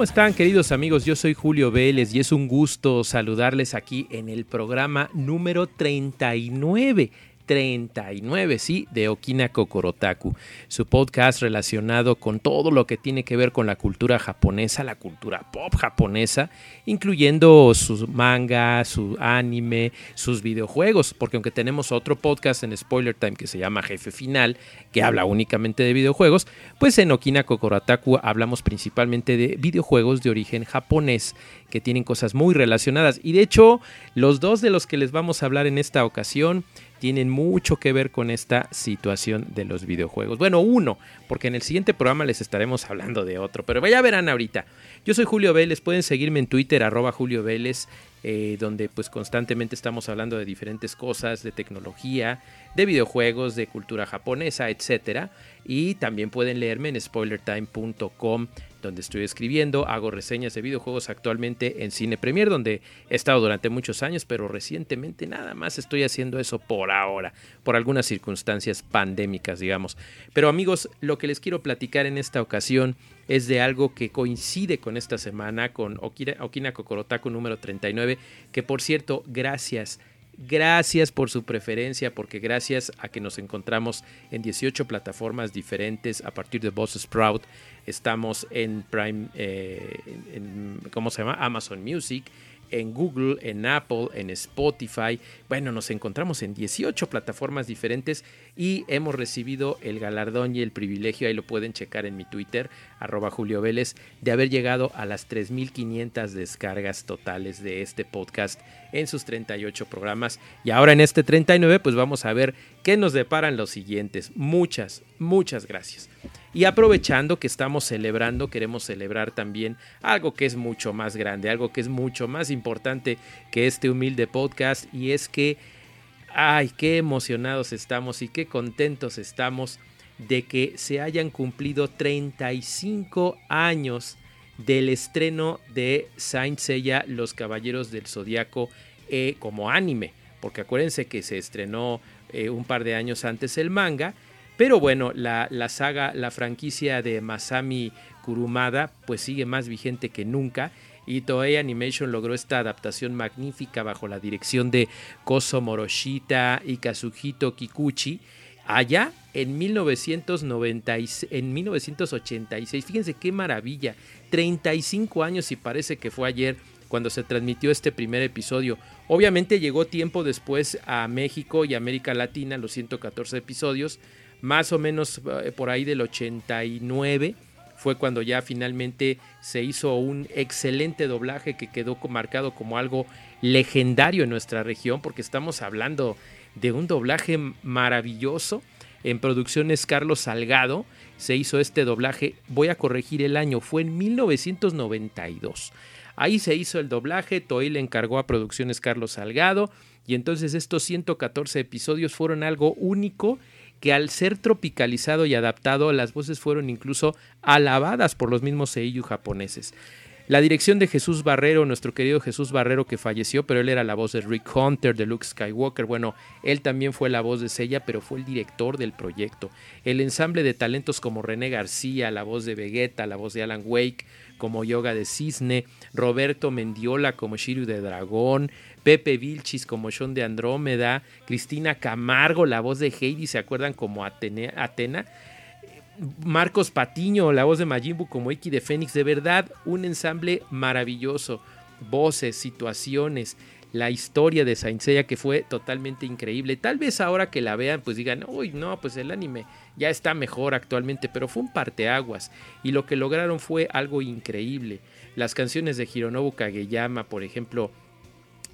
¿Cómo están queridos amigos? Yo soy Julio Vélez y es un gusto saludarles aquí en el programa número 39 39, sí, de Okina Kokorotaku, su podcast relacionado con todo lo que tiene que ver con la cultura japonesa, la cultura pop japonesa, incluyendo sus manga, su anime, sus videojuegos, porque aunque tenemos otro podcast en Spoiler Time que se llama Jefe Final, que habla únicamente de videojuegos, pues en Okina Kokorotaku hablamos principalmente de videojuegos de origen japonés que tienen cosas muy relacionadas. Y de hecho, los dos de los que les vamos a hablar en esta ocasión tienen mucho que ver con esta situación de los videojuegos. Bueno, uno, porque en el siguiente programa les estaremos hablando de otro, pero ya verán ahorita. Yo soy Julio Vélez, pueden seguirme en Twitter, arroba Julio Vélez, eh, donde pues constantemente estamos hablando de diferentes cosas, de tecnología, de videojuegos, de cultura japonesa, etcétera. Y también pueden leerme en spoilertime.com donde estoy escribiendo, hago reseñas de videojuegos actualmente en Cine Premier, donde he estado durante muchos años, pero recientemente nada más estoy haciendo eso por ahora, por algunas circunstancias pandémicas, digamos. Pero amigos, lo que les quiero platicar en esta ocasión es de algo que coincide con esta semana, con Okina, Kokorotaku número 39, que por cierto, gracias Gracias por su preferencia, porque gracias a que nos encontramos en 18 plataformas diferentes a partir de Boss Sprout, estamos en Prime, eh, en, ¿cómo se llama? Amazon Music, en Google, en Apple, en Spotify. Bueno, nos encontramos en 18 plataformas diferentes y hemos recibido el galardón y el privilegio, ahí lo pueden checar en mi Twitter, arroba Julio Vélez, de haber llegado a las 3.500 descargas totales de este podcast en sus 38 programas. Y ahora en este 39, pues vamos a ver qué nos deparan los siguientes. Muchas, muchas gracias. Y aprovechando que estamos celebrando, queremos celebrar también algo que es mucho más grande, algo que es mucho más importante que este humilde podcast y es que, ay, qué emocionados estamos y qué contentos estamos de que se hayan cumplido 35 años del estreno de Saint Seiya Los Caballeros del Zodiaco eh, como anime, porque acuérdense que se estrenó eh, un par de años antes el manga pero bueno, la, saga, la franquicia de Masami Kurumada, pues sigue más vigente que nunca. Y Toei Animation logró esta adaptación magnífica bajo la dirección de Koso Moroshita y Kazuhito Kikuchi. Allá en, 1996, en 1986, fíjense qué maravilla, 35 años y parece que fue ayer cuando se transmitió este primer episodio. Obviamente llegó tiempo después a México y América Latina, los 114 episodios, más o menos eh, por ahí del 89 fue cuando ya finalmente se hizo un excelente doblaje que quedó marcado como algo legendario en nuestra región, porque estamos hablando de un doblaje maravilloso. En producciones Carlos Salgado se hizo este doblaje, voy a corregir el año, fue en 1992. Ahí se hizo el doblaje, Toei le encargó a Producciones Carlos Salgado y entonces estos 114 episodios fueron algo único que al ser tropicalizado y adaptado, las voces fueron incluso alabadas por los mismos seiyuu japoneses. La dirección de Jesús Barrero, nuestro querido Jesús Barrero que falleció, pero él era la voz de Rick Hunter, de Luke Skywalker. Bueno, él también fue la voz de Seiya, pero fue el director del proyecto. El ensamble de talentos como René García, la voz de Vegeta, la voz de Alan Wake, como Yoga de Cisne, Roberto Mendiola como Shiryu de Dragón, Pepe Vilchis como Sean de Andrómeda, Cristina Camargo, la voz de Heidi, ¿se acuerdan como Atena? Marcos Patiño, la voz de Majimbu como Iki de Fénix, de verdad un ensamble maravilloso, voces, situaciones, la historia de Saint Seiya que fue totalmente increíble. Tal vez ahora que la vean pues digan, uy, no, pues el anime ya está mejor actualmente, pero fue un parteaguas y lo que lograron fue algo increíble. Las canciones de Hironobu Kageyama, por ejemplo,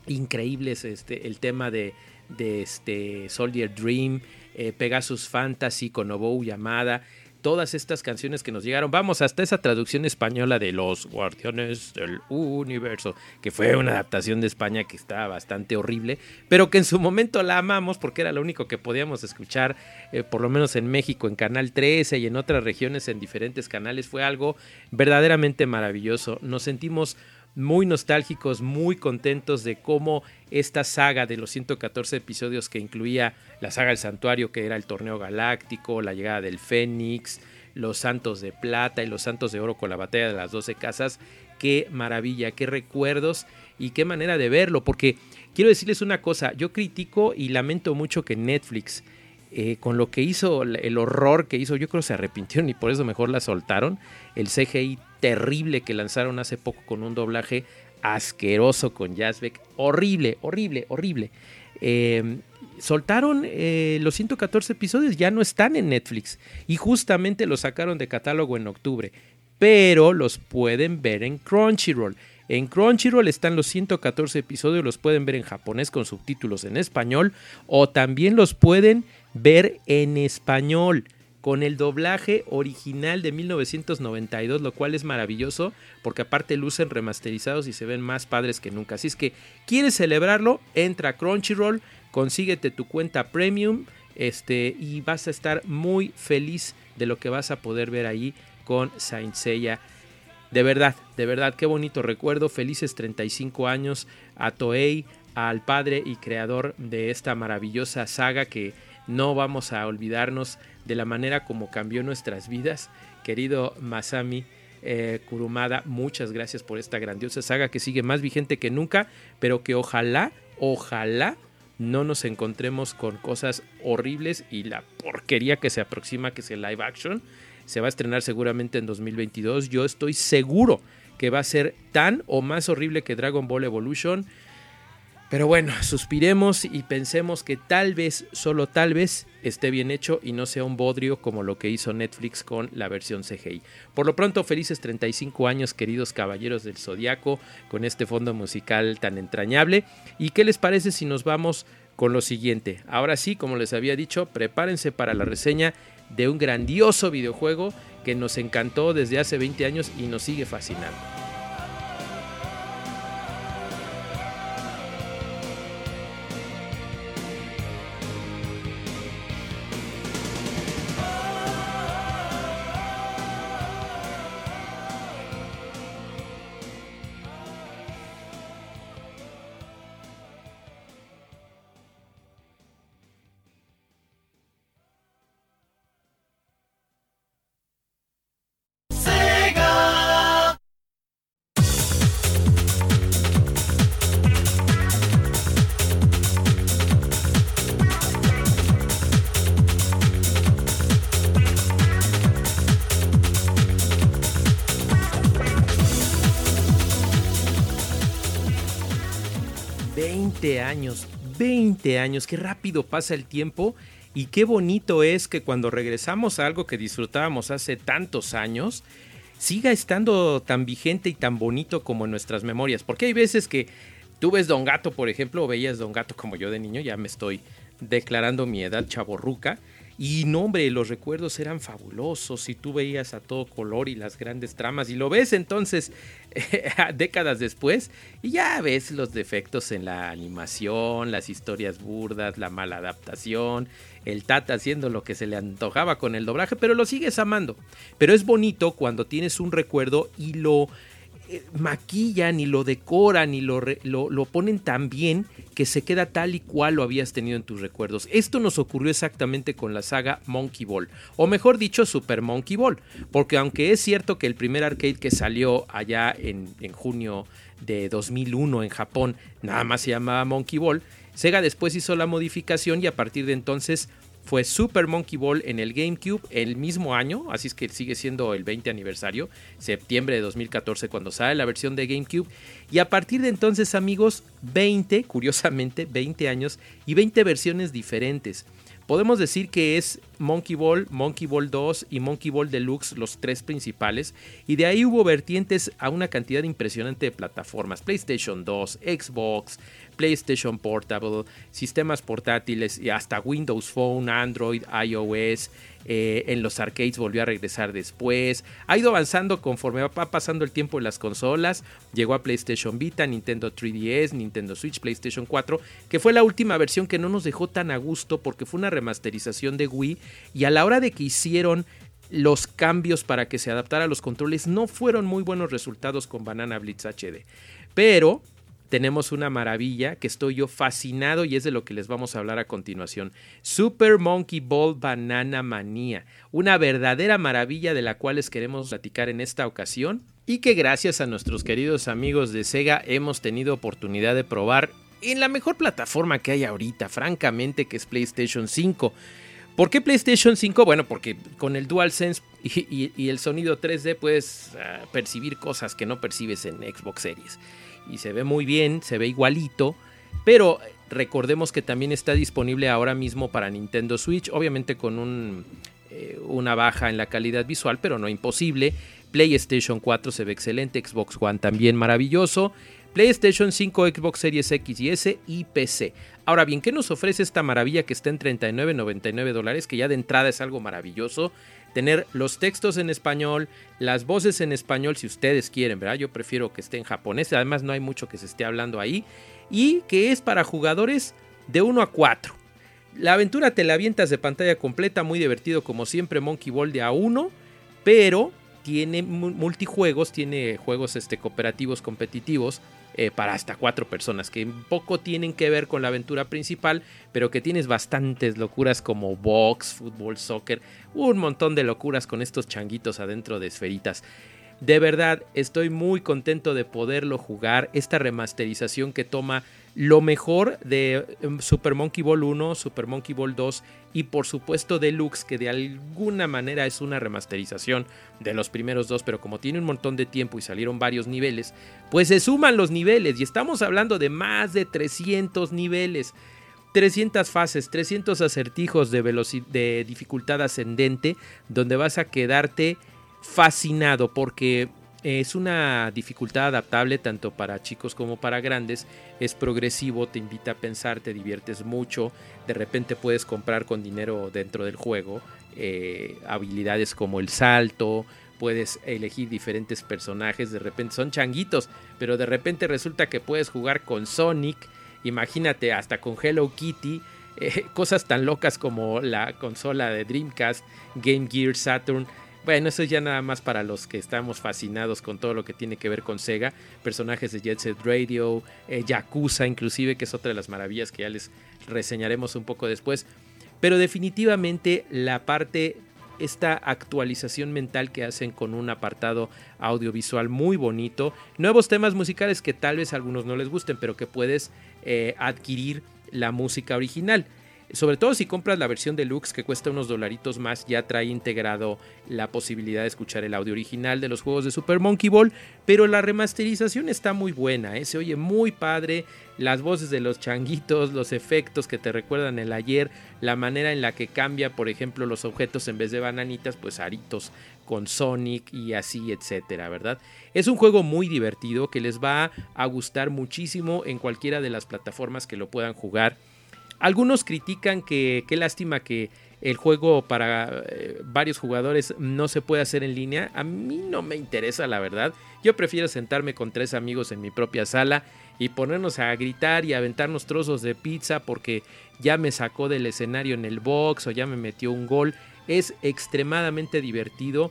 increíbles. Este, el tema de, este Soldier Dream, eh, Pegasus Fantasy con Nobuo Yamada todas estas canciones que nos llegaron. Vamos, hasta esa traducción española de Los Guardianes del Universo, que fue una adaptación de España que estaba bastante horrible, pero que en su momento la amamos porque era lo único que podíamos escuchar, eh, por lo menos en México, en Canal 13 y en otras regiones, en diferentes canales. Fue algo verdaderamente maravilloso. Nos sentimos muy nostálgicos, muy contentos de cómo esta saga de los 114 episodios que incluía la saga del santuario, que era el torneo galáctico, la llegada del Fénix, los santos de plata y los santos de oro con la batalla de las 12 casas, qué maravilla, qué recuerdos y qué manera de verlo, porque quiero decirles una cosa, yo critico y lamento mucho que Netflix eh, con lo que hizo, el horror que hizo, yo creo que se arrepintieron y por eso mejor la soltaron. El CGI terrible que lanzaron hace poco con un doblaje asqueroso con Jazzbeck. Horrible, horrible, horrible. Eh, soltaron eh, los 114 episodios, ya no están en Netflix y justamente los sacaron de catálogo en octubre, pero los pueden ver en Crunchyroll. En Crunchyroll están los 114 episodios, los pueden ver en japonés con subtítulos en español o también los pueden ver en español con el doblaje original de 1992, lo cual es maravilloso porque aparte lucen remasterizados y se ven más padres que nunca. Así es que, ¿quieres celebrarlo? Entra a Crunchyroll, consíguete tu cuenta premium este, y vas a estar muy feliz de lo que vas a poder ver ahí con Saint Seiya. De verdad, de verdad, qué bonito recuerdo. Felices 35 años a Toei, al padre y creador de esta maravillosa saga que no vamos a olvidarnos de la manera como cambió nuestras vidas. Querido Masami eh, Kurumada, muchas gracias por esta grandiosa saga que sigue más vigente que nunca, pero que ojalá, ojalá no nos encontremos con cosas horribles y la porquería que se aproxima, que es el live action. Se va a estrenar seguramente en 2022. Yo estoy seguro que va a ser tan o más horrible que Dragon Ball Evolution. Pero bueno, suspiremos y pensemos que tal vez, solo tal vez, esté bien hecho y no sea un bodrio como lo que hizo Netflix con la versión CGI. Por lo pronto, felices 35 años, queridos caballeros del Zodiaco, con este fondo musical tan entrañable. ¿Y qué les parece si nos vamos con lo siguiente? Ahora sí, como les había dicho, prepárense para la reseña de un grandioso videojuego que nos encantó desde hace 20 años y nos sigue fascinando. 20 años, 20 años, qué rápido pasa el tiempo y qué bonito es que cuando regresamos a algo que disfrutábamos hace tantos años, siga estando tan vigente y tan bonito como en nuestras memorias. Porque hay veces que tú ves Don Gato, por ejemplo, o veías Don Gato como yo de niño, ya me estoy declarando mi edad chaborruca. Y no, hombre, los recuerdos eran fabulosos y tú veías a todo color y las grandes tramas y lo ves entonces décadas después y ya ves los defectos en la animación, las historias burdas, la mala adaptación, el Tata haciendo lo que se le antojaba con el doblaje, pero lo sigues amando. Pero es bonito cuando tienes un recuerdo y lo maquillan y lo decoran y lo, lo, ponen tan bien que se queda tal y cual lo habías tenido en tus recuerdos. Esto nos ocurrió exactamente con la saga Monkey Ball, o mejor dicho, Super Monkey Ball, porque aunque es cierto que el primer arcade que salió allá en, en junio de 2001 en Japón nada más se llamaba Monkey Ball, Sega después hizo la modificación y a partir de entonces fue Super Monkey Ball en el GameCube el mismo año, así es que sigue siendo el 20 aniversario, septiembre de 2014 cuando sale la versión de GameCube. Y a partir de entonces amigos, 20, curiosamente, 20 años y 20 versiones diferentes. Podemos decir que es Monkey Ball, Monkey Ball 2 y Monkey Ball Deluxe, los tres principales. Y de ahí hubo vertientes a una cantidad impresionante de plataformas. PlayStation 2, Xbox, PlayStation Portable, sistemas portátiles y hasta Windows Phone, Android, iOS. Eh, en los arcades volvió a regresar después. Ha ido avanzando conforme va pasando el tiempo en las consolas. Llegó a PlayStation Vita, Nintendo 3DS, Nintendo Switch, PlayStation 4, que fue la última versión que no nos dejó tan a gusto porque fue una remasterización de Wii. Y a la hora de que hicieron los cambios para que se adaptara a los controles, no fueron muy buenos resultados con Banana Blitz HD. Pero tenemos una maravilla que estoy yo fascinado y es de lo que les vamos a hablar a continuación. Super Monkey Ball Banana Manía, una verdadera maravilla de la cual les queremos platicar en esta ocasión y que gracias a nuestros queridos amigos de Sega hemos tenido oportunidad de probar en la mejor plataforma que hay ahorita, francamente, que es PlayStation 5. ¿Por qué PlayStation 5? Bueno, porque con el DualSense y, y, el sonido 3D puedes ah, percibir cosas que no percibes en Xbox Series y se ve muy bien, se ve igualito, pero recordemos que también está disponible ahora mismo para Nintendo Switch, obviamente con un, eh, una baja en la calidad visual, pero no imposible. PlayStation 4 se ve excelente, Xbox One también maravilloso. PlayStation 5, Xbox Series X y S y PC. Ahora bien, ¿qué nos ofrece esta maravilla que está en 39.99 dólares? Que ya de entrada es algo maravilloso tener los textos en español, las voces en español si ustedes quieren, ¿verdad? Yo prefiero que esté en japonés, además no hay mucho que se esté hablando ahí, y que es para jugadores de 1 a 4. La aventura te la avientas de pantalla completa, muy divertido como siempre Monkey Ball de A1, pero tiene multijuegos, tiene juegos este, cooperativos competitivos eh, para hasta cuatro personas, que poco tienen que ver con la aventura principal, pero que tienes bastantes locuras como box, fútbol, soccer, un montón de locuras con estos changuitos adentro de esferitas. De verdad, estoy muy contento de poderlo jugar. Esta remasterización que toma lo mejor de em, Super Monkey Ball 1, Super Monkey Ball 2 y por supuesto Deluxe, que de alguna manera es una remasterización de los primeros dos, pero como tiene un montón de tiempo y salieron varios niveles, pues se suman los niveles y estamos hablando de más de 300 niveles. 300 fases, 300 acertijos de, de dificultad ascendente, donde vas a quedarte fascinado porque es una dificultad adaptable tanto para chicos como para grandes. Es progresivo, te invita a pensar, te diviertes mucho. De repente puedes comprar con dinero dentro del juego eh, habilidades como el salto. Puedes elegir diferentes personajes. De repente son changuitos, pero de repente resulta que puedes jugar con Sonic. Imagínate, hasta con Hello Kitty. Eh, cosas tan locas como la consola de Dreamcast, Game Gear, Saturn bueno, eso es ya nada más para los que estamos fascinados con todo lo que tiene que ver con Sega. Personajes de Jet Set Radio, eh, Yakuza inclusive, que es otra de las maravillas que ya les reseñaremos un poco después. Pero definitivamente la parte, esta actualización mental que hacen con un apartado audiovisual muy bonito. Nuevos temas musicales que tal vez a algunos no les gusten, pero que puedes eh, adquirir la música original. Sobre todo si compras la versión deluxe que cuesta unos dolaritos más, ya trae integrado la posibilidad de escuchar el audio original de los juegos de Super Monkey Ball, pero la remasterización está muy buena, ¿eh? se oye muy padre, las voces de los changuitos, los efectos que te recuerdan el ayer, la manera en la que cambia, por ejemplo, los objetos en vez de bananitas, pues aritos con Sonic y así, etcétera, ¿verdad? Es un juego muy divertido que les va a gustar muchísimo en cualquiera de las plataformas que lo puedan jugar. Algunos critican que qué lástima que el juego para eh, varios jugadores no se puede hacer en línea. A mí no me interesa, la verdad. Yo prefiero sentarme con tres amigos en mi propia sala y ponernos a gritar y aventarnos trozos de pizza porque ya me sacó del escenario en el box o ya me metió un gol. Es extremadamente divertido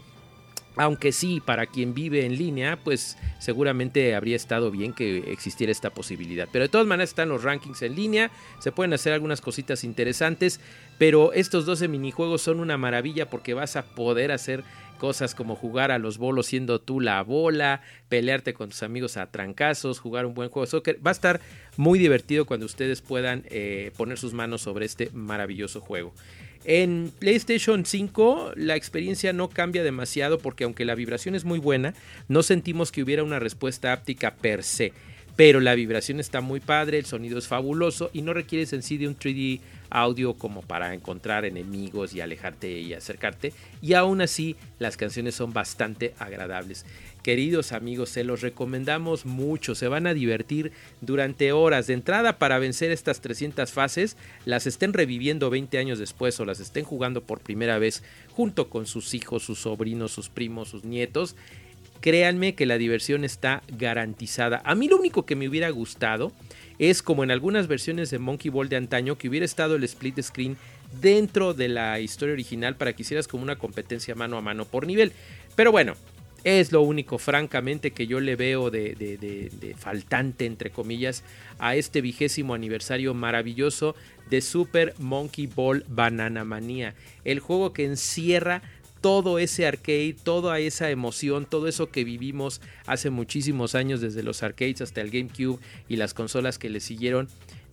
aunque sí, para quien vive en línea, pues seguramente habría estado bien que existiera esta posibilidad. Pero de todas maneras están los rankings en línea, se pueden hacer algunas cositas interesantes, pero estos 12 minijuegos son una maravilla porque vas a poder hacer cosas como jugar a los bolos siendo tú la bola, pelearte con tus amigos a trancazos, jugar un buen juego de soccer. Va a estar muy divertido cuando ustedes puedan eh, poner sus manos sobre este maravilloso juego. En PlayStation 5 la experiencia no cambia demasiado porque aunque la vibración es muy buena, no sentimos que hubiera una respuesta áptica per se. pero la vibración está muy padre, el sonido es fabuloso y no requieres en sí de un 3D audio como para encontrar enemigos y alejarte y acercarte. Y aún así las canciones son bastante agradables. Queridos amigos, se los recomendamos mucho, se van a divertir durante horas de entrada para vencer estas 300 fases, las estén reviviendo 20 años después o las estén jugando por primera vez junto con sus hijos, sus sobrinos, sus primos, sus nietos. Créanme que la diversión está garantizada. A mí lo único que me hubiera gustado es como en algunas versiones de Monkey Ball de antaño que hubiera estado el split screen dentro de la historia original para que hicieras como una competencia mano a mano por nivel. Pero bueno, es lo único francamente que yo le veo de, faltante entre comillas a este vigésimo aniversario maravilloso de Super Monkey Ball Banana Manía. El juego que encierra todo ese arcade, toda esa emoción, todo eso que vivimos hace muchísimos años, desde los arcades hasta el GameCube y las consolas que le siguieron,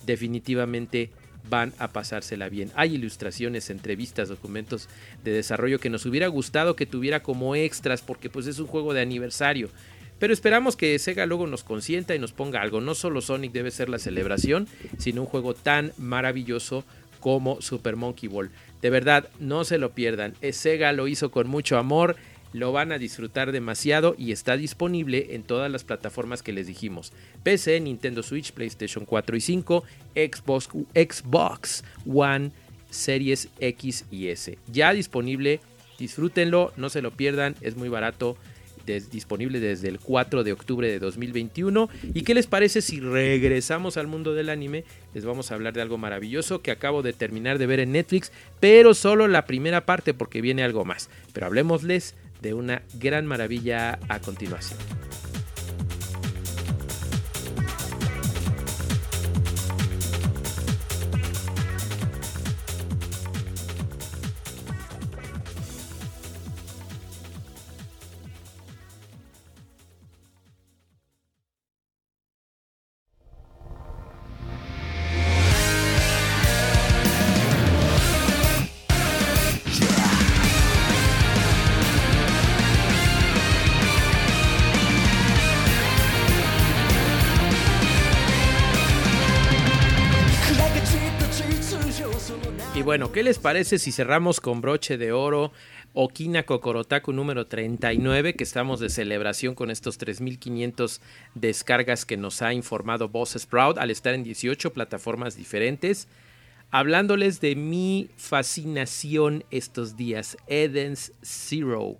definitivamente van a pasársela bien. Hay ilustraciones, entrevistas, documentos de desarrollo que nos hubiera gustado que tuviera como extras porque pues es un juego de aniversario. Pero esperamos que Sega luego nos consienta y nos ponga algo. No solo Sonic debe ser la celebración, sino un juego tan maravilloso como Super Monkey Ball. De verdad, no se lo pierdan. Sega lo hizo con mucho amor, lo van a disfrutar demasiado y está disponible en todas las plataformas que les dijimos. PC, Nintendo Switch, PlayStation 4 y 5, Xbox, Xbox One, Series X y S. Ya disponible, disfrútenlo, no se lo pierdan, es muy barato disponible desde el 4 de octubre de 2021. ¿Y qué les parece si regresamos al mundo del anime? Les vamos a hablar de algo maravilloso que acabo de terminar de ver en Netflix, pero solo la primera parte porque viene algo más. Pero hablemosles de una gran maravilla a continuación. Bueno, ¿qué les parece si cerramos con broche de oro Okina Kokorotaku número 39, que estamos de celebración con estos 3.500 descargas que nos ha informado Boss Sprout al estar en 18 plataformas diferentes? Hablándoles de mi fascinación estos días, Eden's Zero,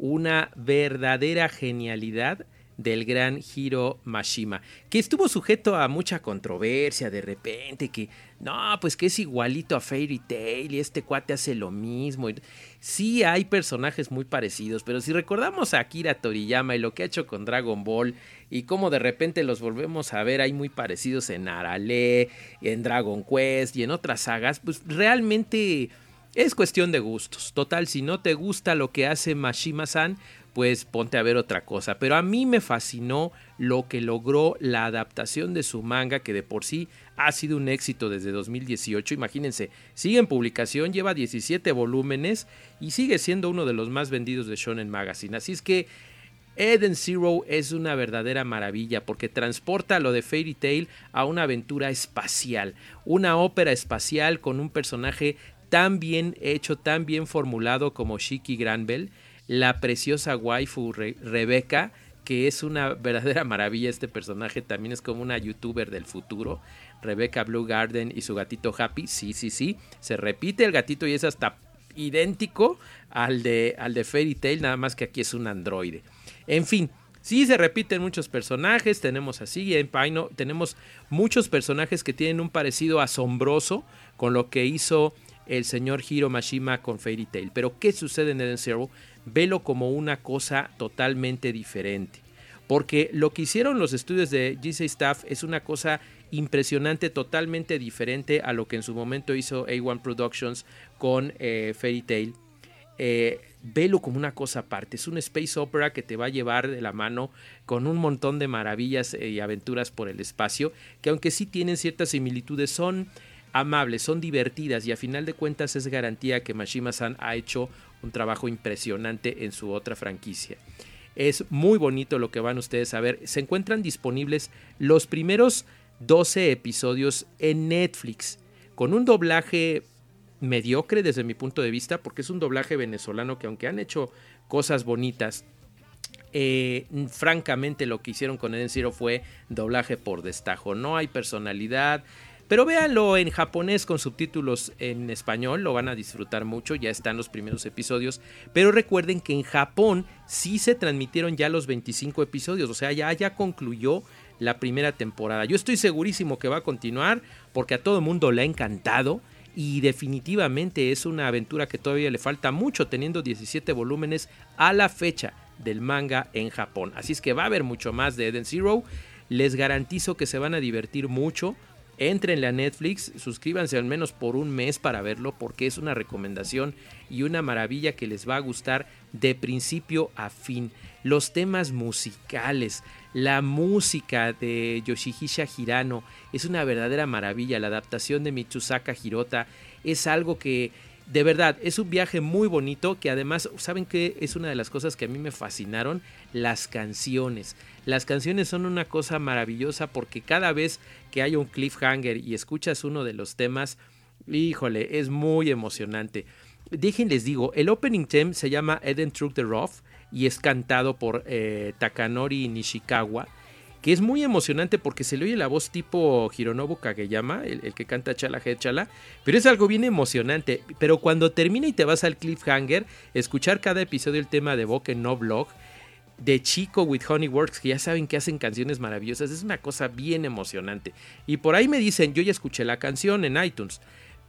una verdadera genialidad del gran Hiro Mashima, que estuvo sujeto a mucha controversia de repente, que no, pues que es igualito a Fairy Tail y este cuate hace lo mismo. Sí hay personajes muy parecidos, pero si recordamos a Akira Toriyama y lo que ha hecho con Dragon Ball y cómo de repente los volvemos a ver ahí muy parecidos en Arale, en Dragon Quest y en otras sagas, pues realmente es cuestión de gustos. Total, si no te gusta lo que hace Mashima-san, pues ponte a ver otra cosa. Pero a mí me fascinó lo que logró la adaptación de su manga, que de por sí ha sido un éxito desde 2018. Imagínense, sigue en publicación, lleva 17 volúmenes y sigue siendo uno de los más vendidos de Shonen Magazine. Así es que Eden Zero es una verdadera maravilla porque transporta lo de Fairy Tail a una aventura espacial, una ópera espacial con un personaje tan bien hecho, tan bien formulado como Shiki Granville la preciosa waifu Rebeca, que es una verdadera maravilla este personaje, también es como una youtuber del futuro. Rebecca Blue Garden y su gatito Happy, sí, sí, sí, se repite el gatito y es hasta idéntico al de, al de Fairy Tail, nada más que aquí es un androide. En fin, sí se repiten muchos personajes, tenemos así en Pino, tenemos muchos personajes que tienen un parecido asombroso con lo que hizo el señor Hiro Mashima con Fairy Tail. Pero ¿qué sucede en Eden Zero? Velo como una cosa totalmente diferente. Porque lo que hicieron los estudios de GC Staff es una cosa impresionante, totalmente diferente a lo que en su momento hizo A1 Productions con eh, Fairy Tail. Eh, velo como una cosa aparte. Es un space opera que te va a llevar de la mano con un montón de maravillas y aventuras por el espacio, que aunque sí tienen ciertas similitudes, son amables, son divertidas y a final de cuentas es garantía que Mashima-san ha hecho un trabajo impresionante en su otra franquicia. Es muy bonito lo que van ustedes a ver. Se encuentran disponibles los primeros 12 episodios en Netflix, con un doblaje mediocre desde mi punto de vista, porque es un doblaje venezolano que aunque han hecho cosas bonitas, eh, francamente lo que hicieron con Eden Zero fue doblaje por destajo. No hay personalidad. Pero véanlo en japonés con subtítulos en español, lo van a disfrutar mucho, ya están los primeros episodios. Pero recuerden que en Japón sí se transmitieron ya los 25 episodios, o sea, ya, ya concluyó la primera temporada. Yo estoy segurísimo que va a continuar porque a todo el mundo le ha encantado y definitivamente es una aventura que todavía le falta mucho, teniendo 17 volúmenes a la fecha del manga en Japón. Así es que va a haber mucho más de Eden Zero. Les garantizo que se van a divertir mucho. Entrenle a Netflix, suscríbanse al menos por un mes para verlo porque es una recomendación y una maravilla que les va a gustar de principio a fin. Los temas musicales, la música de Yoshihisa Hirano es una verdadera maravilla. La adaptación de Mitsusaka Hirota es algo que de verdad, es un viaje muy bonito que además, ¿saben qué? Es una de las cosas que a mí me fascinaron, las canciones. Las canciones son una cosa maravillosa porque cada vez que hay un cliffhanger y escuchas uno de los temas, híjole, es muy emocionante. Déjenles digo, el opening theme se llama Eden Truck the Rough y es cantado por eh, Takanori Nishikawa que es muy emocionante porque se le oye la voz tipo Hironobu Kageyama, el, el que canta Chala Head Chala, pero es algo bien emocionante. Pero cuando termina y te vas al cliffhanger, escuchar cada episodio el tema de Boken No Blog, de Chico with Honeyworks, que ya saben que hacen canciones maravillosas, es una cosa bien emocionante. Y por ahí me dicen, yo ya escuché la canción en iTunes.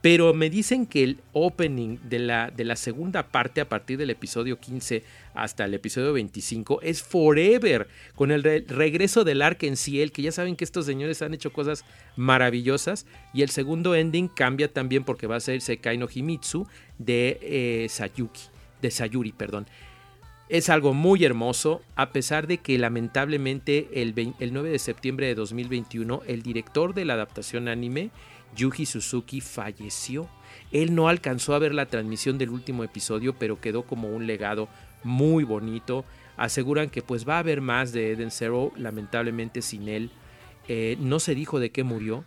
Pero me dicen que el opening de la, de la segunda parte, a partir del episodio 15 hasta el episodio 25, es forever. Con el regreso del Ark en Ciel, que ya saben que estos señores han hecho cosas maravillosas. Y el segundo ending cambia también porque va a ser Sekai no Himitsu de eh, Sayuki, de Sayuri, perdón. Es algo muy hermoso, a pesar de que lamentablemente el, el 9 de septiembre de 2021 el director de la adaptación anime Yuji Suzuki falleció. Él no alcanzó a ver la transmisión del último episodio, pero quedó como un legado muy bonito. Aseguran que pues va a haber más de Eden Zero, lamentablemente sin él. Eh, no se dijo de qué murió,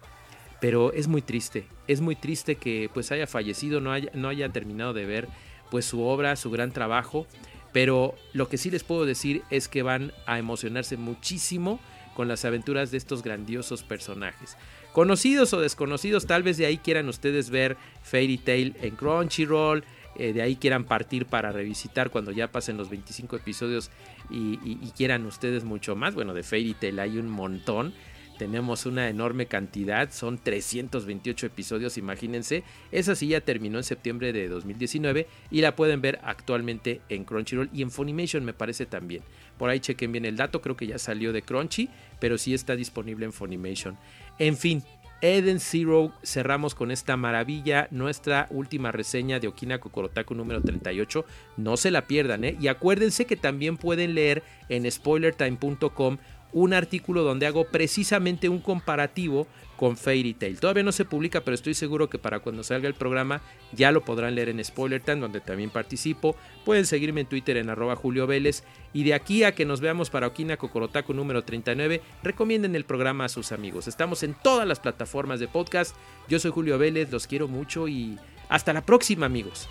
pero es muy triste. Es muy triste que pues haya fallecido, no haya, no haya terminado de ver pues su obra, su gran trabajo. Pero lo que sí les puedo decir es que van a emocionarse muchísimo con las aventuras de estos grandiosos personajes. Conocidos o desconocidos, tal vez de ahí quieran ustedes ver Fairy Tail en Crunchyroll, eh, de ahí quieran partir para revisitar cuando ya pasen los 25 episodios y, quieran ustedes mucho más. Bueno, de Fairy Tail hay un montón. Tenemos una enorme cantidad, son 328 episodios, imagínense. Esa sí ya terminó en septiembre de 2019 y la pueden ver actualmente en Crunchyroll y en Funimation me parece también. Por ahí chequen bien el dato, creo que ya salió de Crunchy, pero sí está disponible en Funimation. En fin, Eden Zero, cerramos con esta maravilla, nuestra última reseña de Okina Kokorotaku número 38. No se la pierdan, ¿eh? Y acuérdense que también pueden leer en spoilertime.com un artículo donde hago precisamente un comparativo con Fairy Tail. Todavía no se publica, pero estoy seguro que para cuando salga el programa ya lo podrán leer en Spoilertime, donde también participo. Pueden seguirme en Twitter en arroba Julio Vélez. Y de aquí a que nos veamos para Okina Kokorotaku número 39, recomienden el programa a sus amigos. Estamos en todas las plataformas de podcast. Yo soy Julio Vélez, los quiero mucho y hasta la próxima amigos.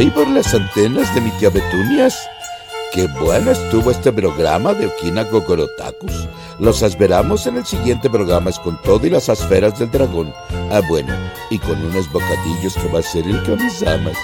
Ahí por las antenas de mi tía Betunias. Qué bueno estuvo este programa de Okina Gogorotakus. Los esperamos en el siguiente programa es con todo y las esferas del dragón. Ah, bueno, y con unos bocadillos que va a ser el Kamisamas.